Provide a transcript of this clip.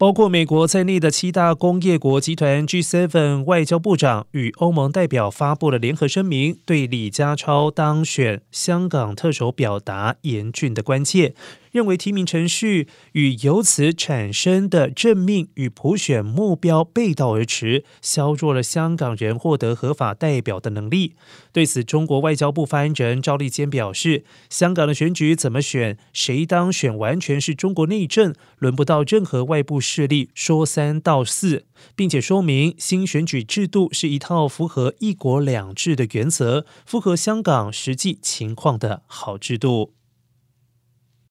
包括美国在内的七大工业国集团 G7 外交部长与欧盟代表发布了联合声明，对李家超当选香港特首表达严峻的关切。认为提名程序与由此产生的任命与普选目标背道而驰，削弱了香港人获得合法代表的能力。对此，中国外交部发言人赵立坚表示：“香港的选举怎么选，谁当选，完全是中国内政，轮不到任何外部势力说三道四，并且说明新选举制度是一套符合一国两制的原则，符合香港实际情况的好制度。”